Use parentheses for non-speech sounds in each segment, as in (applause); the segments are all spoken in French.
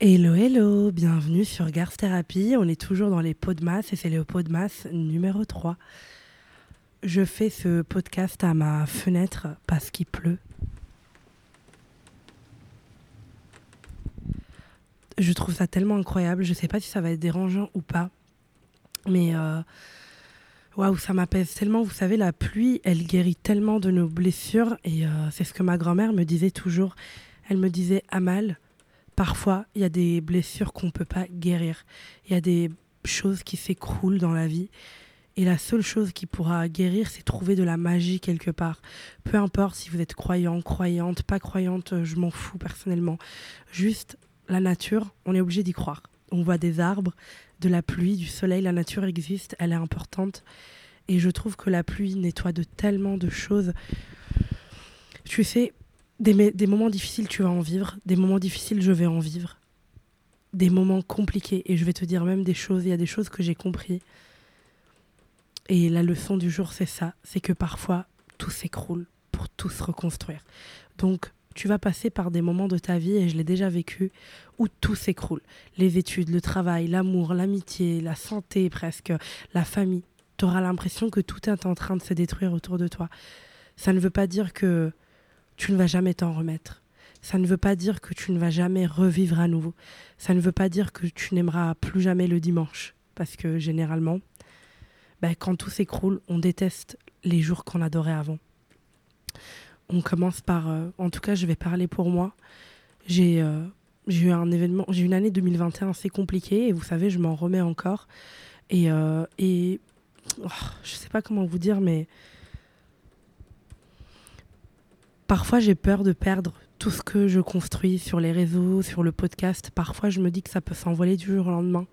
Hello, hello, bienvenue sur Garth Therapy. On est toujours dans les pots de masse et c'est le pot de masse numéro 3. Je fais ce podcast à ma fenêtre parce qu'il pleut. Je trouve ça tellement incroyable. Je sais pas si ça va être dérangeant ou pas. Mais euh, waouh, ça m'apaise tellement. Vous savez, la pluie, elle guérit tellement de nos blessures. Et euh, c'est ce que ma grand-mère me disait toujours. Elle me disait Amal, parfois, il y a des blessures qu'on ne peut pas guérir. Il y a des choses qui s'écroulent dans la vie. Et la seule chose qui pourra guérir, c'est trouver de la magie quelque part. Peu importe si vous êtes croyant, croyante, pas croyante, je m'en fous personnellement. Juste la nature, on est obligé d'y croire. On voit des arbres, de la pluie, du soleil, la nature existe, elle est importante. Et je trouve que la pluie nettoie de tellement de choses. Tu sais, des, des moments difficiles, tu vas en vivre. Des moments difficiles, je vais en vivre. Des moments compliqués. Et je vais te dire même des choses. Il y a des choses que j'ai compris. Et la leçon du jour, c'est ça. C'est que parfois, tout s'écroule pour tout se reconstruire. Donc, tu vas passer par des moments de ta vie, et je l'ai déjà vécu, où tout s'écroule. Les études, le travail, l'amour, l'amitié, la santé presque, la famille. Tu auras l'impression que tout est en train de se détruire autour de toi. Ça ne veut pas dire que tu ne vas jamais t'en remettre. Ça ne veut pas dire que tu ne vas jamais revivre à nouveau. Ça ne veut pas dire que tu n'aimeras plus jamais le dimanche. Parce que généralement, ben, quand tout s'écroule, on déteste les jours qu'on adorait avant. On commence par, euh, en tout cas, je vais parler pour moi. J'ai euh, eu un événement, j'ai une année 2021 assez compliquée et vous savez, je m'en remets encore. Et, euh, et oh, je sais pas comment vous dire, mais parfois j'ai peur de perdre tout ce que je construis sur les réseaux, sur le podcast. Parfois, je me dis que ça peut s'envoler du jour au lendemain.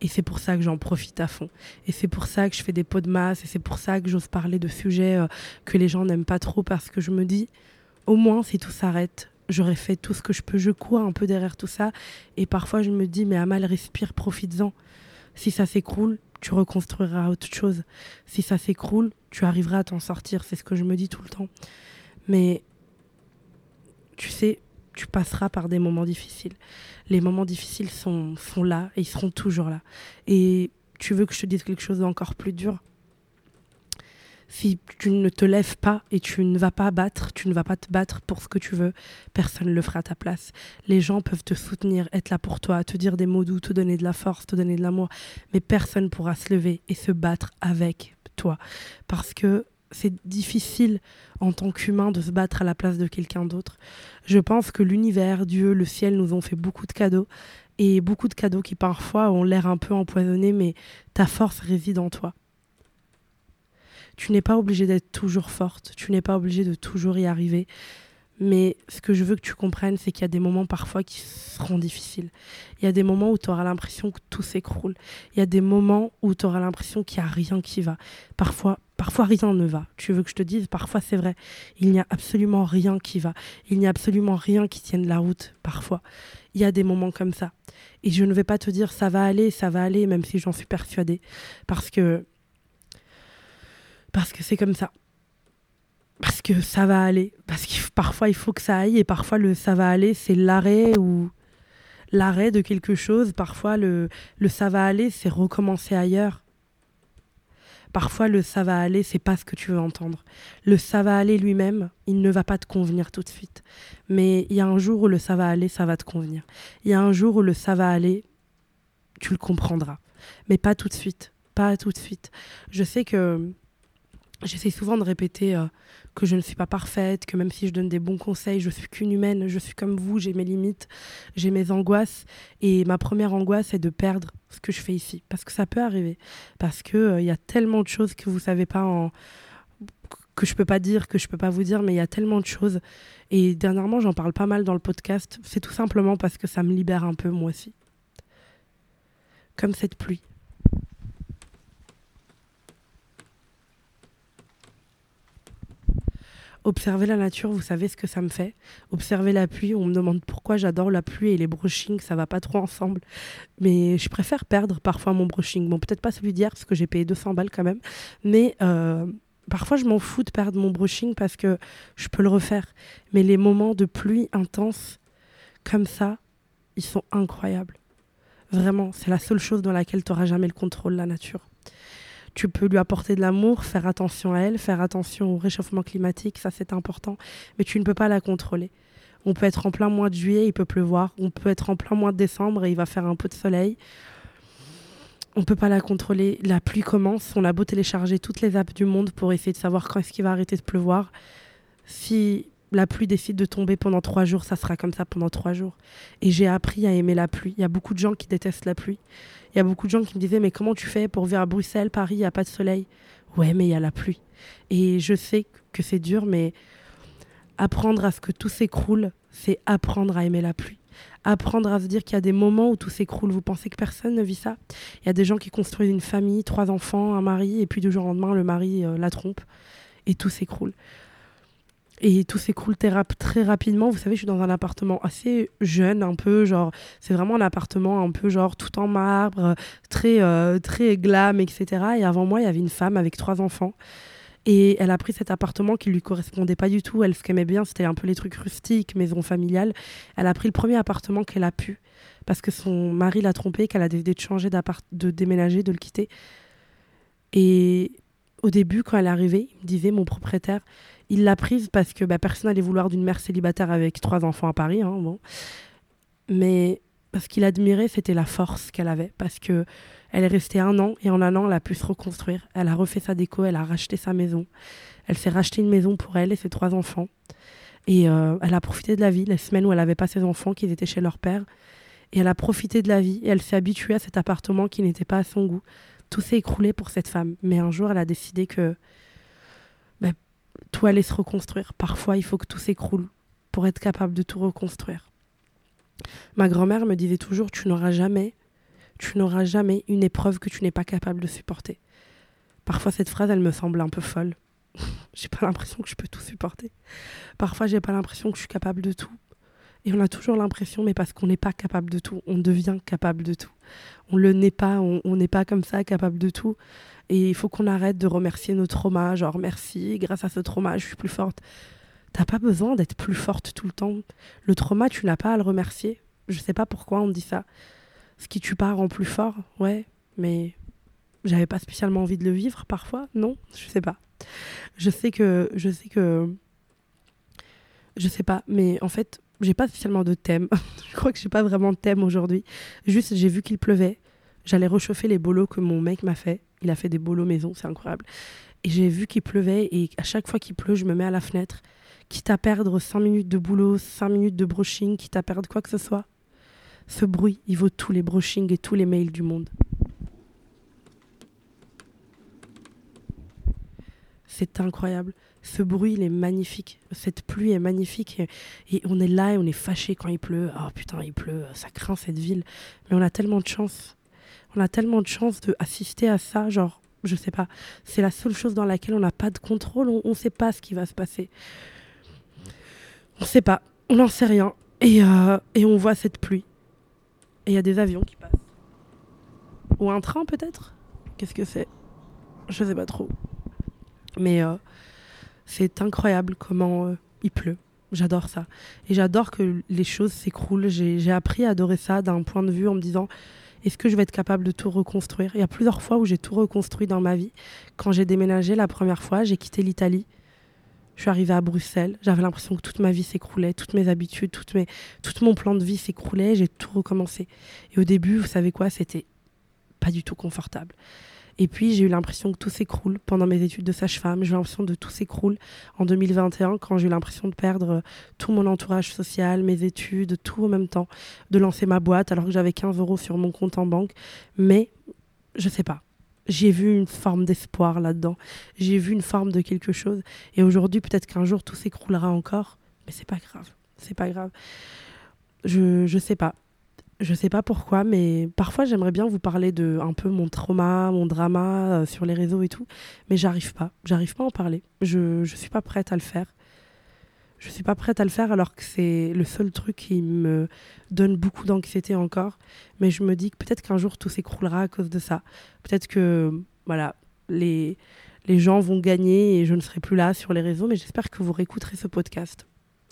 Et c'est pour ça que j'en profite à fond. Et c'est pour ça que je fais des pots de masse. Et c'est pour ça que j'ose parler de sujets euh, que les gens n'aiment pas trop. Parce que je me dis, au moins, si tout s'arrête, j'aurais fait tout ce que je peux. Je cours un peu derrière tout ça. Et parfois, je me dis, mais à mal respire, profites-en. Si ça s'écroule, tu reconstruiras autre chose. Si ça s'écroule, tu arriveras à t'en sortir. C'est ce que je me dis tout le temps. Mais tu sais, tu passeras par des moments difficiles. Les moments difficiles sont, sont là et ils seront toujours là. Et tu veux que je te dise quelque chose d'encore plus dur? Si tu ne te lèves pas et tu ne vas pas battre, tu ne vas pas te battre pour ce que tu veux, personne ne le fera à ta place. Les gens peuvent te soutenir, être là pour toi, te dire des mots doux, te donner de la force, te donner de l'amour, mais personne ne pourra se lever et se battre avec toi. Parce que c'est difficile en tant qu'humain de se battre à la place de quelqu'un d'autre. Je pense que l'univers, Dieu, le ciel nous ont fait beaucoup de cadeaux et beaucoup de cadeaux qui parfois ont l'air un peu empoisonnés, mais ta force réside en toi. Tu n'es pas obligé d'être toujours forte, tu n'es pas obligé de toujours y arriver. Mais ce que je veux que tu comprennes, c'est qu'il y a des moments parfois qui seront difficiles. Il y a des moments où tu auras l'impression que tout s'écroule. Il y a des moments où tu auras l'impression qu'il n'y a rien qui va. Parfois, parfois rien ne va. Tu veux que je te dise, parfois c'est vrai. Il n'y a absolument rien qui va. Il n'y a absolument rien qui tienne la route, parfois. Il y a des moments comme ça. Et je ne vais pas te dire ça va aller, ça va aller, même si j'en suis persuadée. Parce que. Parce que c'est comme ça parce que ça va aller. Parce que parfois il faut que ça aille et parfois le ça va aller, c'est l'arrêt ou l'arrêt de quelque chose. Parfois le, le ça va aller, c'est recommencer ailleurs. Parfois le ça va aller, c'est pas ce que tu veux entendre. Le ça va aller lui-même, il ne va pas te convenir tout de suite. Mais il y a un jour où le ça va aller, ça va te convenir. Il y a un jour où le ça va aller, tu le comprendras. Mais pas tout de suite. Pas tout de suite. Je sais que j'essaie souvent de répéter euh, que je ne suis pas parfaite, que même si je donne des bons conseils, je suis qu'une humaine, je suis comme vous, j'ai mes limites, j'ai mes angoisses. Et ma première angoisse, c'est de perdre ce que je fais ici. Parce que ça peut arriver. Parce qu'il il euh, y a tellement de choses que vous savez pas en que je peux pas dire, que je peux pas vous dire, mais il y a tellement de choses. Et dernièrement, j'en parle pas mal dans le podcast. C'est tout simplement parce que ça me libère un peu, moi aussi. Comme cette pluie. Observer la nature, vous savez ce que ça me fait. Observer la pluie, on me demande pourquoi j'adore la pluie et les brushings, ça va pas trop ensemble. Mais je préfère perdre parfois mon brushing. Bon, peut-être pas celui d'hier parce que j'ai payé 200 balles quand même. Mais euh, parfois, je m'en fous de perdre mon brushing parce que je peux le refaire. Mais les moments de pluie intense, comme ça, ils sont incroyables. Vraiment, c'est la seule chose dans laquelle tu n'auras jamais le contrôle, la nature. Tu peux lui apporter de l'amour, faire attention à elle, faire attention au réchauffement climatique, ça c'est important, mais tu ne peux pas la contrôler. On peut être en plein mois de juillet, il peut pleuvoir. On peut être en plein mois de décembre et il va faire un peu de soleil. On peut pas la contrôler. La pluie commence. On a beau télécharger toutes les apps du monde pour essayer de savoir quand est-ce qu'il va arrêter de pleuvoir. Si la pluie décide de tomber pendant trois jours, ça sera comme ça pendant trois jours. Et j'ai appris à aimer la pluie. Il y a beaucoup de gens qui détestent la pluie. Il y a beaucoup de gens qui me disaient mais comment tu fais pour vivre à Bruxelles, Paris, il n'y a pas de soleil? Ouais, mais il y a la pluie. Et je sais que c'est dur, mais apprendre à ce que tout s'écroule, c'est apprendre à aimer la pluie. Apprendre à se dire qu'il y a des moments où tout s'écroule. Vous pensez que personne ne vit ça? Il y a des gens qui construisent une famille, trois enfants, un mari, et puis du jour au lendemain, le mari euh, la trompe, et tout s'écroule. Et tout s'écroule très rapidement. Vous savez, je suis dans un appartement assez jeune, un peu genre, c'est vraiment un appartement un peu genre tout en marbre, très, euh, très glam, etc. Et avant moi, il y avait une femme avec trois enfants. Et elle a pris cet appartement qui lui correspondait pas du tout. Elle, ce qu'elle aimait bien, c'était un peu les trucs rustiques, maison familiale. Elle a pris le premier appartement qu'elle a pu parce que son mari l'a trompée, qu'elle a décidé de changer de déménager, de le quitter. Et au début, quand elle est arrivée, il me disait, mon propriétaire, il l'a prise parce que bah, personne n'allait vouloir d'une mère célibataire avec trois enfants à Paris. Hein, bon. Mais ce qu'il admirait, c'était la force qu'elle avait. Parce que elle est restée un an et en un an, elle a pu se reconstruire. Elle a refait sa déco, elle a racheté sa maison. Elle s'est racheté une maison pour elle et ses trois enfants. Et euh, elle a profité de la vie, les semaines où elle n'avait pas ses enfants, qu'ils étaient chez leur père. Et elle a profité de la vie et elle s'est habituée à cet appartement qui n'était pas à son goût. Tout s'est écroulé pour cette femme. Mais un jour, elle a décidé que ben, tout allait se reconstruire. Parfois, il faut que tout s'écroule pour être capable de tout reconstruire. Ma grand-mère me disait toujours, tu n'auras jamais tu n'auras jamais une épreuve que tu n'es pas capable de supporter. Parfois, cette phrase, elle me semble un peu folle. (laughs) j'ai pas l'impression que je peux tout supporter. Parfois, j'ai pas l'impression que je suis capable de tout. Et on a toujours l'impression, mais parce qu'on n'est pas capable de tout, on devient capable de tout. On le n'est pas, on n'est pas comme ça capable de tout. Et il faut qu'on arrête de remercier nos traumas, genre merci, grâce à ce trauma, je suis plus forte. T'as pas besoin d'être plus forte tout le temps. Le trauma, tu n'as pas à le remercier. Je sais pas pourquoi on dit ça ce qui tue pas rend plus fort, ouais, mais j'avais pas spécialement envie de le vivre parfois, non, je sais pas. Je sais que, je sais que, je sais pas, mais en fait, j'ai pas spécialement de thème. (laughs) je crois que j'ai pas vraiment de thème aujourd'hui. Juste, j'ai vu qu'il pleuvait. J'allais réchauffer les bolos que mon mec m'a fait. Il a fait des bolos maison, c'est incroyable. Et j'ai vu qu'il pleuvait et à chaque fois qu'il pleut, je me mets à la fenêtre. Quitte à perdre 5 minutes de boulot, 5 minutes de brushing, quitte à perdre quoi que ce soit. Ce bruit, il vaut tous les brushings et tous les mails du monde. C'est incroyable. Ce bruit, il est magnifique. Cette pluie est magnifique. Et, on est là et on est fâché quand il pleut. Oh putain, il pleut, ça craint cette ville. Mais on a tellement de chance. On a tellement de chance d'assister à ça. Genre, je sais pas. C'est la seule chose dans laquelle on n'a pas de contrôle. On ne sait pas ce qui va se passer. On sait pas. On n'en sait rien. Et, euh, et on voit cette pluie. Et il y a des avions qui passent. Ou un train peut-être? Qu'est-ce que c'est? Je sais pas trop. Mais euh, c'est incroyable comment euh, il pleut. J'adore ça. Et j'adore que les choses s'écroulent. J'ai appris à adorer ça d'un point de vue en me disant est-ce que je vais être capable de tout reconstruire? Il y a plusieurs fois où j'ai tout reconstruit dans ma vie. Quand j'ai déménagé la première fois, j'ai quitté l'Italie. Je suis arrivée à Bruxelles, j'avais l'impression que toute ma vie s'écroulait, toutes mes habitudes, toutes mes, tout mon plan de vie s'écroulait, j'ai tout recommencé. Et au début, vous savez quoi, c'était pas du tout confortable. Et puis j'ai eu l'impression que tout s'écroule pendant mes études de sage-femme. J'ai eu l'impression de tout s'écroule en 2021 quand j'ai eu l'impression de perdre tout mon entourage social, mes études, tout en même temps, de lancer ma boîte alors que j'avais 15 euros sur mon compte en banque. Mais je sais pas j'ai vu une forme d'espoir là-dedans. J'ai vu une forme de quelque chose. Et aujourd'hui, peut-être qu'un jour, tout s'écroulera encore. Mais c'est pas grave. C'est pas grave. Je, je sais pas. Je sais pas pourquoi, mais parfois j'aimerais bien vous parler de un peu mon trauma, mon drama euh, sur les réseaux et tout, mais j'arrive pas. J'arrive pas à en parler. Je, je suis pas prête à le faire je suis pas prête à le faire alors que c'est le seul truc qui me donne beaucoup d'anxiété encore. Mais je me dis que peut-être qu'un jour tout s'écroulera à cause de ça. Peut-être que voilà, les, les gens vont gagner et je ne serai plus là sur les réseaux. Mais j'espère que vous réécouterez ce podcast.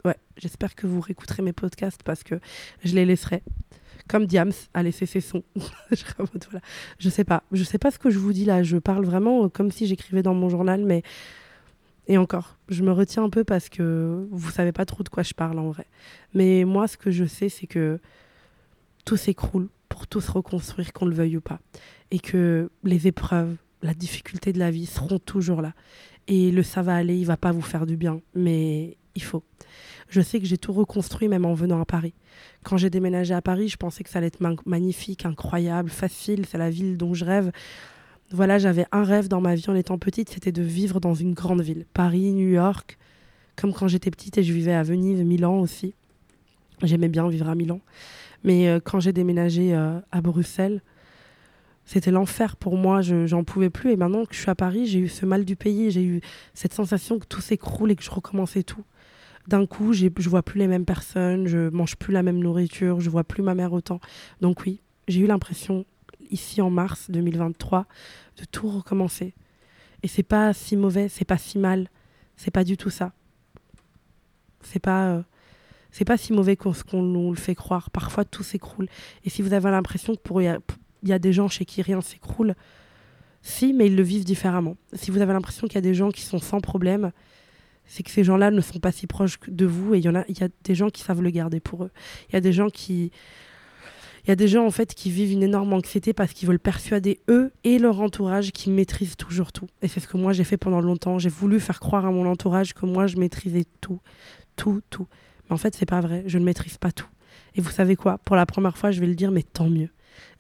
Ouais, j'espère que vous réécouterez mes podcasts parce que je les laisserai. Comme Diams a laissé ses sons. (laughs) je, voilà. je sais pas, je sais pas ce que je vous dis là. Je parle vraiment comme si j'écrivais dans mon journal, mais et encore, je me retiens un peu parce que vous savez pas trop de quoi je parle en vrai. Mais moi, ce que je sais, c'est que tout s'écroule pour tout se reconstruire, qu'on le veuille ou pas, et que les épreuves, la difficulté de la vie seront toujours là. Et le ça va aller, il va pas vous faire du bien, mais il faut. Je sais que j'ai tout reconstruit même en venant à Paris. Quand j'ai déménagé à Paris, je pensais que ça allait être magnifique, incroyable, facile, c'est la ville dont je rêve. Voilà, j'avais un rêve dans ma vie en étant petite, c'était de vivre dans une grande ville. Paris, New York, comme quand j'étais petite et je vivais à Venise, Milan aussi. J'aimais bien vivre à Milan. Mais euh, quand j'ai déménagé euh, à Bruxelles, c'était l'enfer pour moi, je j'en pouvais plus. Et maintenant que je suis à Paris, j'ai eu ce mal du pays, j'ai eu cette sensation que tout s'écroule et que je recommençais tout. D'un coup, je vois plus les mêmes personnes, je mange plus la même nourriture, je vois plus ma mère autant. Donc oui, j'ai eu l'impression ici en mars 2023 de tout recommencer. Et c'est pas si mauvais, c'est pas si mal, c'est pas du tout ça. C'est pas euh, c'est pas si mauvais qu'on nous le fait croire. Parfois tout s'écroule. Et si vous avez l'impression que pour il y a des gens chez qui rien s'écroule. Si, mais ils le vivent différemment. Si vous avez l'impression qu'il y a des gens qui sont sans problème, c'est que ces gens-là ne sont pas si proches de vous et il y en a, il y a des gens qui savent le garder pour eux. Il y a des gens qui, il y a des gens en fait qui vivent une énorme anxiété parce qu'ils veulent persuader eux et leur entourage qu'ils maîtrisent toujours tout. Et c'est ce que moi j'ai fait pendant longtemps. J'ai voulu faire croire à mon entourage que moi je maîtrisais tout, tout, tout. Mais en fait c'est pas vrai. Je ne maîtrise pas tout. Et vous savez quoi? Pour la première fois, je vais le dire, mais tant mieux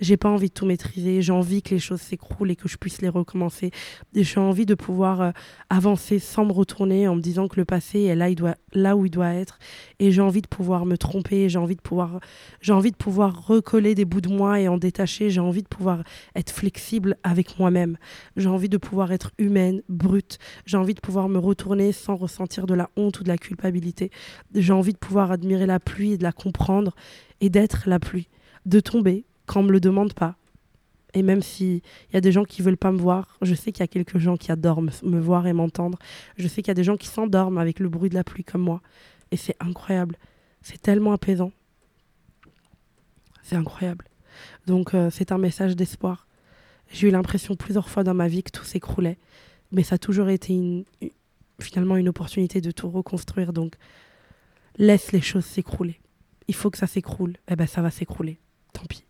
j'ai pas envie de tout maîtriser, j'ai envie que les choses s'écroulent et que je puisse les recommencer. J'ai envie de pouvoir euh, avancer sans me retourner en me disant que le passé est là, là où il doit être. Et j'ai envie de pouvoir me tromper, j'ai envie de pouvoir, j'ai envie de pouvoir recoller des bouts de moi et en détacher. J'ai envie de pouvoir être flexible avec moi-même. J'ai envie de pouvoir être humaine, brute. J'ai envie de pouvoir me retourner sans ressentir de la honte ou de la culpabilité. J'ai envie de pouvoir admirer la pluie et de la comprendre et d'être la pluie, de tomber quand on me le demande pas. Et même s'il y a des gens qui veulent pas me voir, je sais qu'il y a quelques gens qui adorent me, voir et m'entendre. Je sais qu'il y a des gens qui s'endorment avec le bruit de la pluie comme moi. Et c'est incroyable. C'est tellement apaisant. C'est incroyable. Donc euh, c'est un message d'espoir. J'ai eu l'impression plusieurs fois dans ma vie que tout s'écroulait. Mais ça a toujours été finalement une opportunité de tout reconstruire. Donc laisse les choses s'écrouler. Il faut que ça s'écroule. Eh ben ça va s'écrouler. Tant pis.